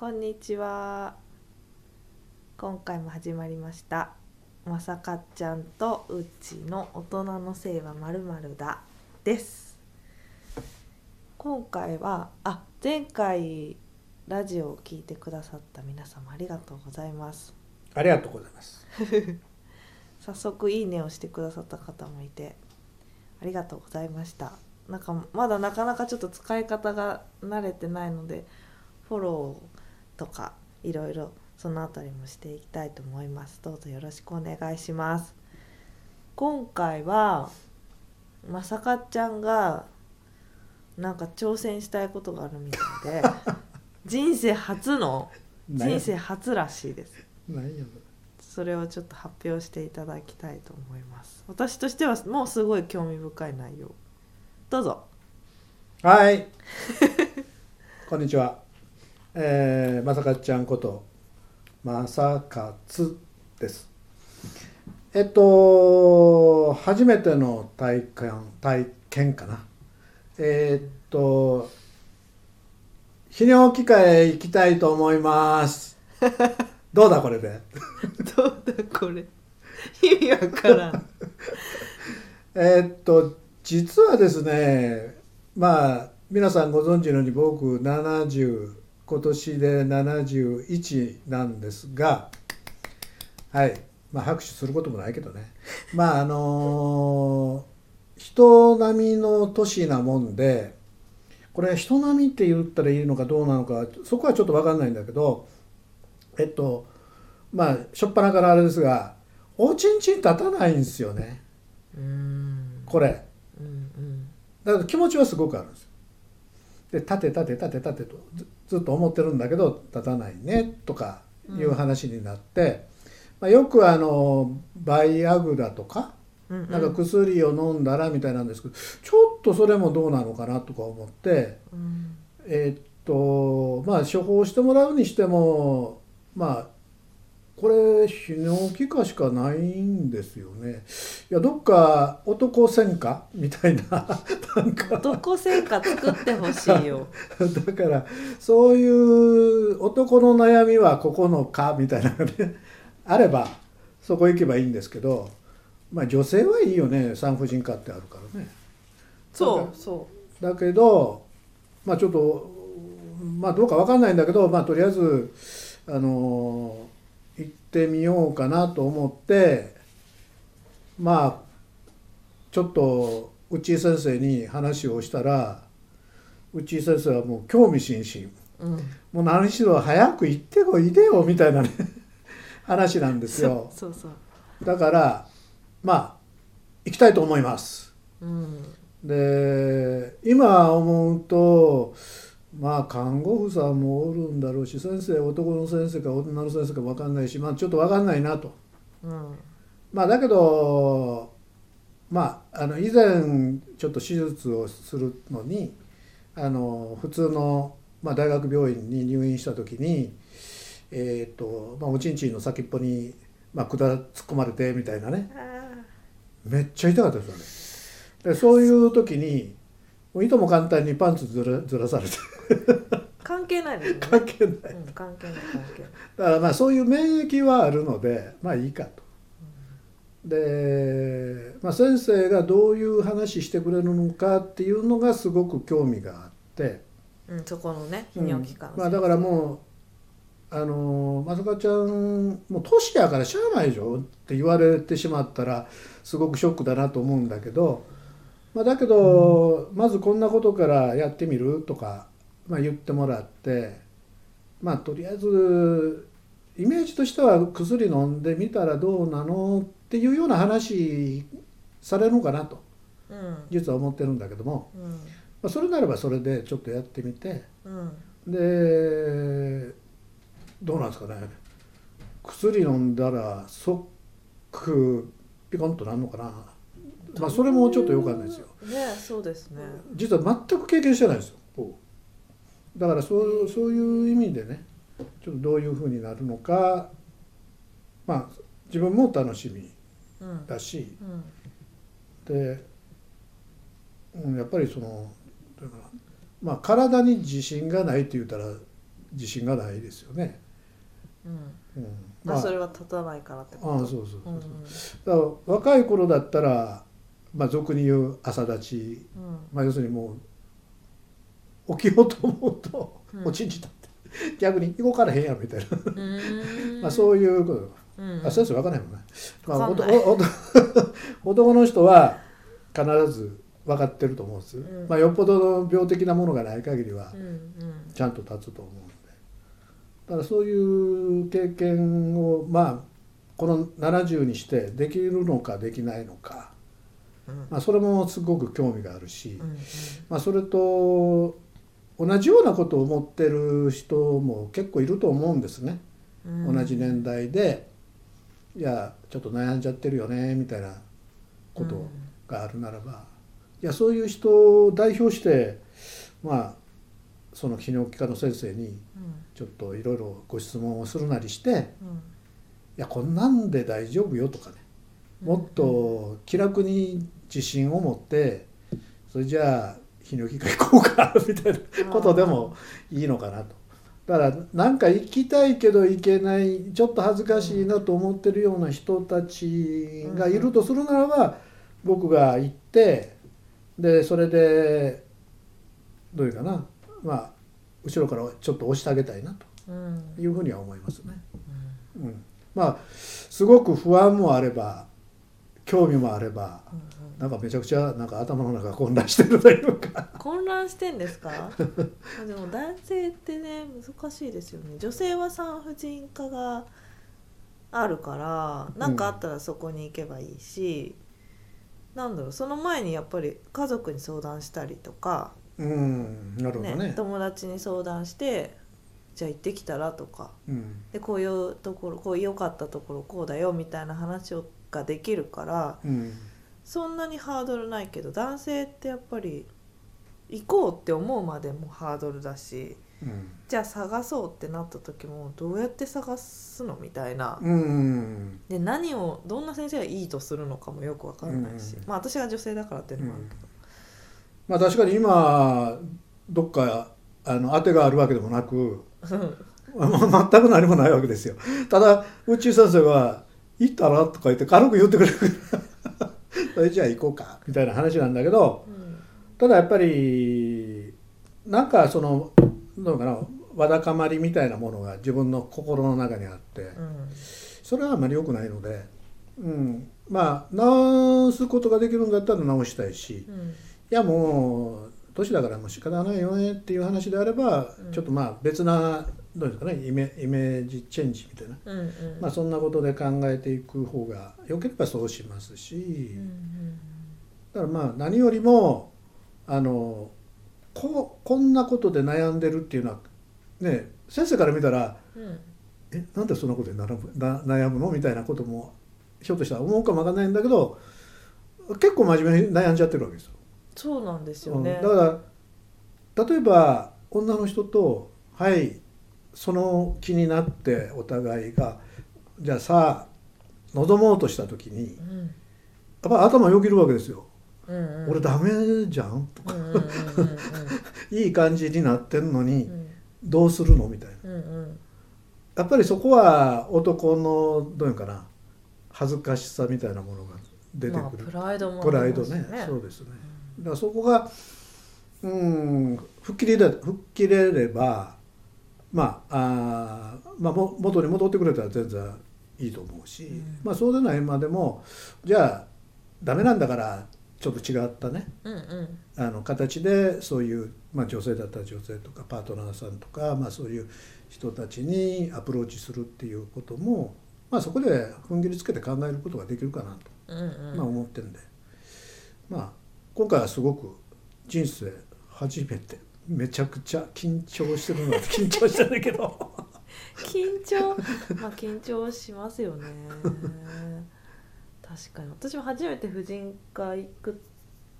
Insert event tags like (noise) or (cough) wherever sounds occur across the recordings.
こんにちは。今回も始まりました。まさかちゃんとうちの大人のせいはまるまるだです。今回はあ前回ラジオを聞いてくださった皆様ありがとうございます。ありがとうございます。(laughs) 早速いいねをしてくださった方もいてありがとうございましたなんかまだなかなかちょっと使い方が慣れてないのでフォローとかいろいろそのあたりもしていきたいと思います。どうぞよろしくお願いします。今回はまさかちゃんがなんか挑戦したいことがあるみたいで (laughs) 人生初の人生初らしいです。それをちょっと発表していただきたいと思います。私としてはもうすごい興味深い内容。どうぞ。はい。こんにちは。えー、まさかちゃんことまさかつです。えっと初めての体感体験かな。えーっと泌尿器科へ行きたいと思います。(laughs) どうだこれで？(laughs) どうだこれ？意味わからん (laughs) えーっと実はですねまあ皆さんご存知のように僕70今年で71なんですがはい。まあ拍手することもないけどね。まああの人並みの年なもんでこれ人並みって言ったらいいのかどうなのかそこはちょっと分かんないんだけどえっとまあ初っ端からあれですがおちんちん立たないんですよね。これ。うんうん。だから気持ちはすごくあるんですよ。で立て立て立て立てとずずっと思ってるんだけど立たないねとかいう話になって、まあ、よくあのバイアグラとかうんうん。なんか薬を飲んだらみたいなんですけどちょっとそれもどうなのかなとか思ってうん。えーっとまあ処方してもらうにしてもまあこれ泌尿器科しかないんですよね。いやどっか男専科みたいななんか男性化作ってほしいよ (laughs) だからそういう男の悩みはここの科みたいなのがねあればそこ行けばいいんですけどまあ女性はいいよね産婦人科ってあるからね。そうそだけどまあちょっとまあどうかわかんないんだけどまあとりあえずあの行ってみようかなと思ってまあちょっと内井先生に話をしたら内井先生はもう興味津々。ううん。もう何しろ早く行ってこいでよみたいなね話なんですよ。そうそう。だからまあ行きたいと思います。うん。で今思うとまあ看護婦さんもおるんだろうし先生男の先生か女の先生か分かんないしまあちょっと分かんないなと。うん。まあだけどまああの以前ちょっと手術をするのにあの普通の、まあ、大学病院に入院した時にえっ、と、まあ、おちんちんの先っぽに、まあ、管突っ込まれてみたいなね。あめっちゃ痛かったですよね。でそういう時にいとも簡単にパンツずらずらされて。ー関係ないね。関係ない。うん関係ない関係ない。だからまあそういう免疫はあるのでまあいいかと。で、まあ、先生がどういう話してくれるのかっていうのがすごく興味があって、うんそこのねうん。泌尿器科のまあ、だからもうあのまさかちゃんもう年やからしゃあないでしょって言われてしまったらすごくショックだなと思うんだけど、まあ、だけど、まずこんなことからやってみるとか、まあ、言ってもらってまあとりあえずイメージとしては薬飲んでみたらどうなのっていうような話されるのかなとうん。実は思ってるんだけども、うん。まあ、それならばそれでちょっとやってみて。うん。でどうなんですかね。薬飲んだら即ピコンとなるのかなまあそれもちょっとよかんないですよ。ねそうですね。実は全く経験してないんですよだからそうそういう意味でねちょっとどういうふうになるのかまあ自分も楽しみうんだしうん。で、うん、やっぱりそのまあ体に自信がないって言ったら自信がないですよね。うん。うん、まあそれは立たないからってこと。ああそうそうそうう。ん。そう、だから若い頃だったら、まあ、俗に言う朝立ち、うん。まあ、要するにもう起きようと思うとうん。おちんちん立って、逆に動かれへんやろみたいな、うん。まあそういうこと、うん。あ先生分かんないもんね、まあ、(laughs) 男の人は必ず分かってると思うんです、うん。まあ、よっぽどの病的なものがない限りはちゃんと立つと思うんで。だからそういう経験をまあこの70にしてできるのかできないのか、うんまあ、それもすごく興味があるし、うんまあ、それと同じようなことを思ってる人も結構いると思うんですね、うん。同じ年代でいやちょっと悩んじゃってるよねみたいなことがあるならば、いやそういう人を代表してまあその泌尿器科の先生にうん。ちょっといろいろご質問をするなりして「いうん。やこんなんで大丈夫よ」とかねもっと気楽に自信を持ってそれじゃあ泌尿器科行こうか (laughs) みたいなことでもいいのかなと。だからなんか行きたいけど行けないちょっと恥ずかしいなと思ってるような人たちがいるとするならば僕が行ってでそれでどういうかなまあ後ろからちょっと押してあげたいなうんというふうには思いますね。うんうん、まあすごく不安もあれば興味もあればうんなんかめちゃくちゃなんか頭の中が混乱してるというか。混乱してんですか？あ (laughs) でも男性ってね難しいですよね女性は産婦人科があるから何かあったらそこに行けばいいし、なんだろうその前にやっぱり家族に相談したりとか、うん、なるほどねね。友達に相談してじゃあ行ってきたらとかうん、でこういうところこう良かったところこうだよみたいな話をができるからうん、そんなにハードルないけど男性ってやっぱり行こうって思うまでもハードルだしうん、じゃあ探そうってなった時もどうやって探すのみたいな。うん、で何をどんな先生がいいとするのかもよくわからないし、うん。まあ私が女性だからっていうのもあるけど、まあ確かに今どっかあの当てがあるわけでもなく、まあ (laughs) 全く何もないわけですよ。ただ宇宙先生が「行ったら?」とか言って軽く言ってくれるからそれじゃあ行こうかみたいな話なんだけどうんただやっぱりなんかそのどうかなわだかまりみたいなものが自分の心の中にあってうんそれはあまり良くないので、うん、まあ直すことができるんだったら直したいし。うんいやもう年だからもう仕方ないよねっていう話であれば、うんちょっとまあ別などうですかねイメイメージチェンジみたいな、うんうん。まあそんなことで考えていく方がよければそうしますし、うんだからまあ何よりもあのここんなことで悩んでるっていうのはね先生から見たらうん。うんえなんでそんなことで悩むな悩むのみたいなこともひょっとしたら思うかもわかんないんだけど結構真面目に悩んじゃってるわけですよ。そうなんですようん。ね、だから例えば女の人とはいその気になってお互いが。じゃあさあ望もうとした時にやっうんぱ頭よぎるわけですよ。うんうん、俺ダメじゃん？とか。(laughs) いい感じになってんのにうん。どうするの？みたいな。うんうん。やっぱりそこは男のどういうのかな？恥ずかしさみたいなものが出てまあくる。プライドもプライドね。よそうですね。だからそこがうん吹っ切れれ吹っ切れればまああー、まあ、も元に戻ってくれたら全然いいと思うし、うん。まあそうでないまでもじゃあダメなんだからちょっと違ったね。うんうん。あの形でそういう、まあ、女性だったら女性とかパートナーさんとか、まあ、そういう人たちにアプローチするっていうことも、まあ、そこで踏ん切りつけて考えることができるかなとうんうん。まあ、思ってるんで、まあ今回はすごく人生初めてめちゃくちゃ緊張してるのは緊張してるけど。緊張？まあ緊張しますよね。確かに。私も初めて婦人科行っ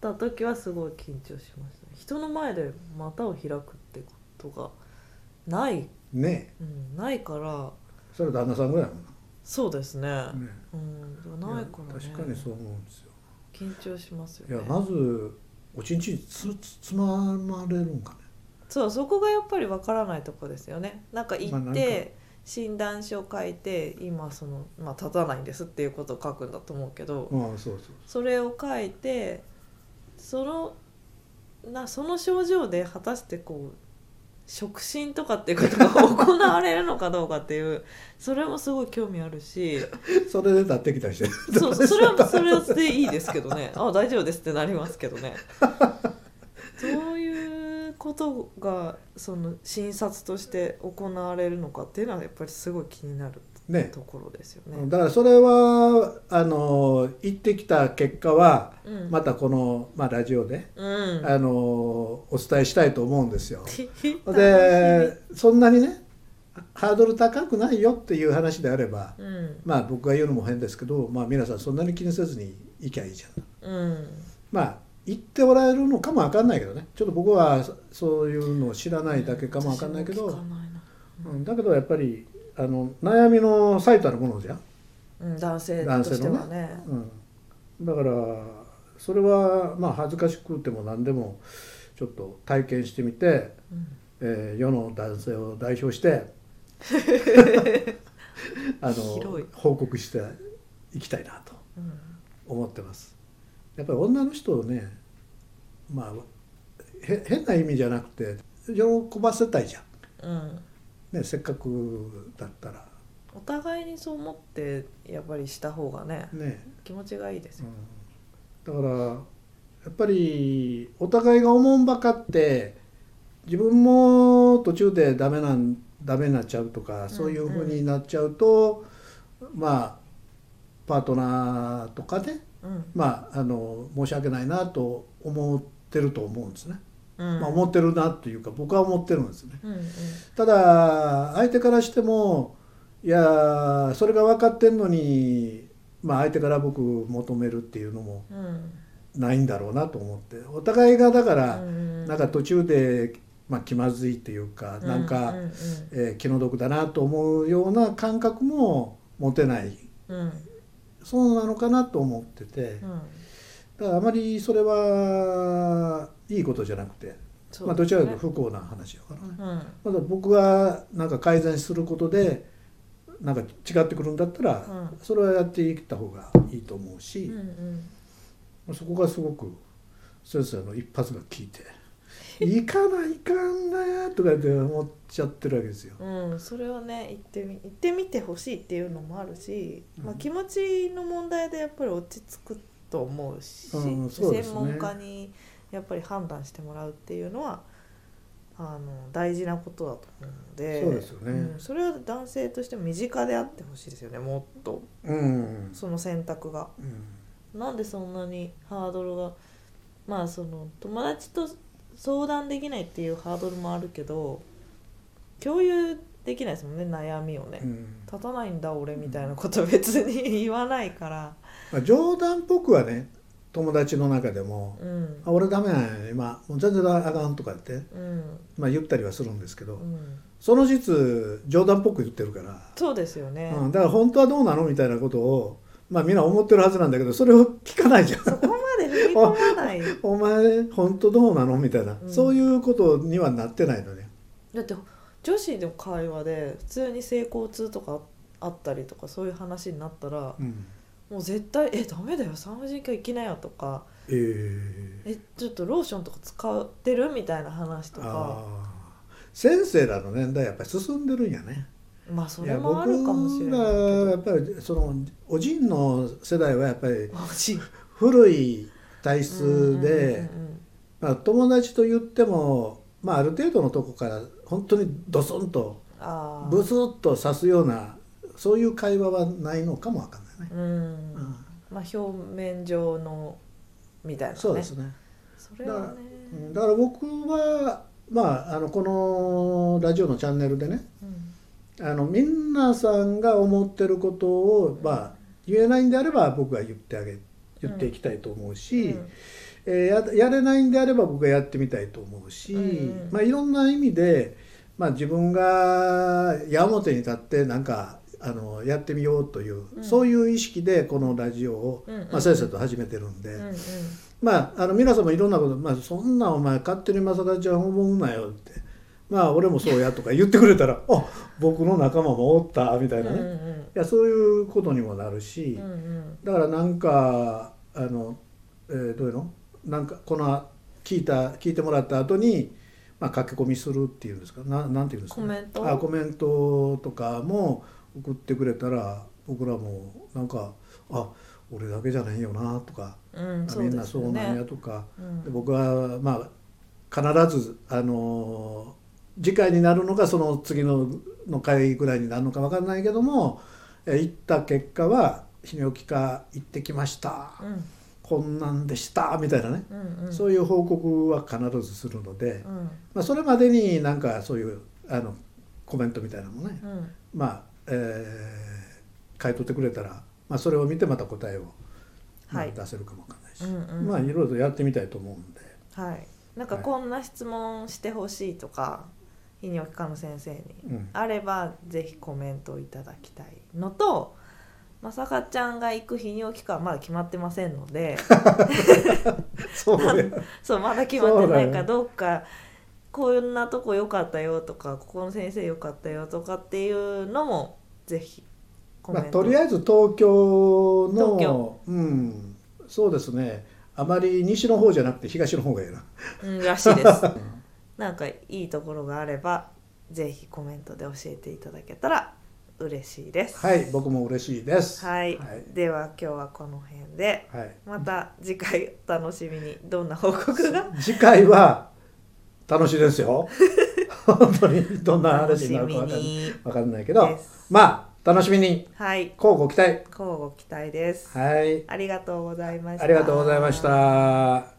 た時はすごい緊張しました人の前で股を開くってことがない、ね。うん、ないから。それ旦那さんぐらいだもんそうですね。な、ね。うんないからね。確かにそう思うんですよ。緊張しますよいやねまずおちんちんつつつままれるんかね。そうそこがやっぱりわからないとこですよね。なんか行って、診断書書いて今その、まあ、立たないんですっていうことを書くんだと思うけど、うんそうそう。それを書いてそのなその症状で果たしてこう触診とかっていうことが行われるのかどうかっていうそれもすごい興味あるし (laughs) それで立ってきたりしてそう (laughs) それはそれでいいですけどね。あ大丈夫ですってなりますけどね。そういうことがその診察として行われるのかっていうのはやっぱりすごい気になるね。ところですよね。だからそれはあの行ってきた結果はうん。またこの、まあ、ラジオで、うん、あのお伝えしたいと思うんですよ。(laughs) 楽でそんなにねハードル高くないよっていう話であればうん。まあ僕が言うのも変ですけど、まあ、皆さんそんなに気にせずに行きゃいいじゃん。うん。まあ行っておられるのかもわかんないけどね。ちょっと僕はそそういうのを知らないだけかもわかんないけど、うん。だけどやっぱりあの悩みの最たるものじゃん。うん、男性男として性のはね。うん、だからそれはまあ恥ずかしくても何でもちょっと体験してみて、うん。えー世の男性を代表して (laughs) あの広い。報告していきたいなとうん。思ってます。やっぱり女の人をねまあへ変な意味じゃなくて喜ばせたいじゃん、うんね、せっかくだったら。お互いにそう思ってやっぱりした方がねね。気持ちがいいですよ、うん、だからやっぱりお互いがおもんばかって自分も途中でダメなんダメになっちゃうとかそういうふうになっちゃうと、まあパートナーとかねうん。まああの申し訳ないなと思ってると思うんですね、うんまあ、思ってるなというか僕は思ってるんですね。うんうん。ただ相手からしてもいやそれが分かってんのに、まあ、相手から僕求めるっていうのもうん。ないんだろうなと思って。お互いがだから、うんなんか途中で、まあ、気まずいっていうか、なんか、うんうん。えー気の毒だなと思うような感覚も持てない。うん。うんそうなのかなと思ってて。だからあまりそれはいいことじゃなくて、そうまあ、どちらかというとと不幸な話だからね。うん。まだ僕がなんか改善することでなんか違ってくるんだったら、うん。それはやっていった方がいいと思うしうん、うん。そこがすごく先生の一発が効いて「行かないかんな」とかって思っちゃってるわけですよ。(laughs) うん、それはね言ってみ言ってみてほしいっていうのもあるし、まあ、うん気持ちの問題でやっぱり落ち着くと思うし、うんそうね。専門家にやっぱり判断してもらうっていうのはあの大事なことだと思うのでそうですよね。んそれは男性としても身近であってほしいですよねもっと。うん。その選択が。うん。なんでそんなにハードルがまあその友達と相談できないっていうハードルもあるけど共有できないですもんね悩みをね、うん。立たないんだ俺みたいなこと別に言わないから。まあ、冗談っぽくはね友達の中でもうん「あ俺ダメなんや今もう全然あかん」とかって、うん。まあ、言ったりはするんですけど、うん。その実冗談っぽく言ってるから。そうですよね、うん、だから本当はどうなのみたいなことをまあみんな思ってるはずなんだけどそれを聞かないじゃん。そこまで踏み込まない。(laughs) お前本当どうなのみたいな、うん。そういうことにはなってないのね。だって女子の会話で普通に性交痛とかあったりとかそういう話になったらうんもう絶対「えダメだよ産婦人科行きなよ」とか。えー、えちょっとローションとか使ってる？みたいな話とか。先生らの年代やっぱり進んでるんやね。まあそれもあるかもしれないやっぱりそのおじんの世代はやっぱり古い体質で、友達と言っても、まあ、ある程度のとこから本当にドスンとブスッと刺すようなそういう会話はないのかもわかんないね。うん、うん。まあ表面上のみたいなね。そうですね。それはね。うん。だから僕はまああのこのラジオのチャンネルでね、うん。あの皆さんが思ってることをまあ言えないんであれば僕が言ってあげ言っていきたいと思うし、うん。えーややれないんであれば僕がやってみたいと思うし、うんうん。まあいろんな意味でまあ自分が矢面に立ってなんかあのやってみようという、うん。そういう意識でこのラジオを、うんうん。まあ、先生と始めてるんで。うんうん。まあ、あの皆さんもいろんなこと、まあ、そんなお前勝手に正田ちゃん思うなよって。まあ俺もそうやとか言ってくれたら (laughs) あ僕の仲間もおったみたいなね、いうんうん。やそういうことにもなるし、うんうん。だからなんかあの、えーどういうの？なんかこの聞いた聞いてもらった後にまあ駆け込みするっていうんですか？ななんていうんですか、コメント？あコメントとかも送ってくれたら僕らもなんかあ俺だけじゃないよなとか、うんあみんなそうなんねやとか、うん。で僕はまあ必ずあの次回になるのかその次のの回ぐらいになるのか分かんないけどもえ行った結果は「泌尿器科行ってきました」うん。こんなんでした」みたいなね、うんうん。そういう報告は必ずするので、うん。まあ、それまでになんかそういうあのコメントみたいなのもね、うん。まあ、えー書いとってくれたら、まあ、それを見てまた答えを、まあはい。出せるかもわかんないし、うんうん。まあいろいろとやってみたいと思うんで。はい。なんかはい。こんな質問してほしいとか泌尿器科の先生にうん。あればぜひコメントをいただきたいのとまさかちゃんが行く泌尿器科はまだ決まってませんので。(laughs) そうや。(laughs) そうまだ決まってないかどっかこんなとこ良かったよとかここの先生良かったよとかっていうのもぜひコメまあ、とりあえず東京の東京。うん、そうですね。あまり西の方じゃなくて東の方がいいな。うん、らしいです。(laughs) なんかいいところがあればぜひコメントで教えていただけたら嬉しいです。はい僕も嬉しいです。はい、はい。では今日はこの辺ではい。また次回お楽しみに。どんな報告が？次回は楽しいですよ。(laughs) 本当にどんな話になるかわかんない。けど。まあ楽しみに。はい。乞うご期待。乞うご期待です、はい。ありがとうございました。ありがとうございました。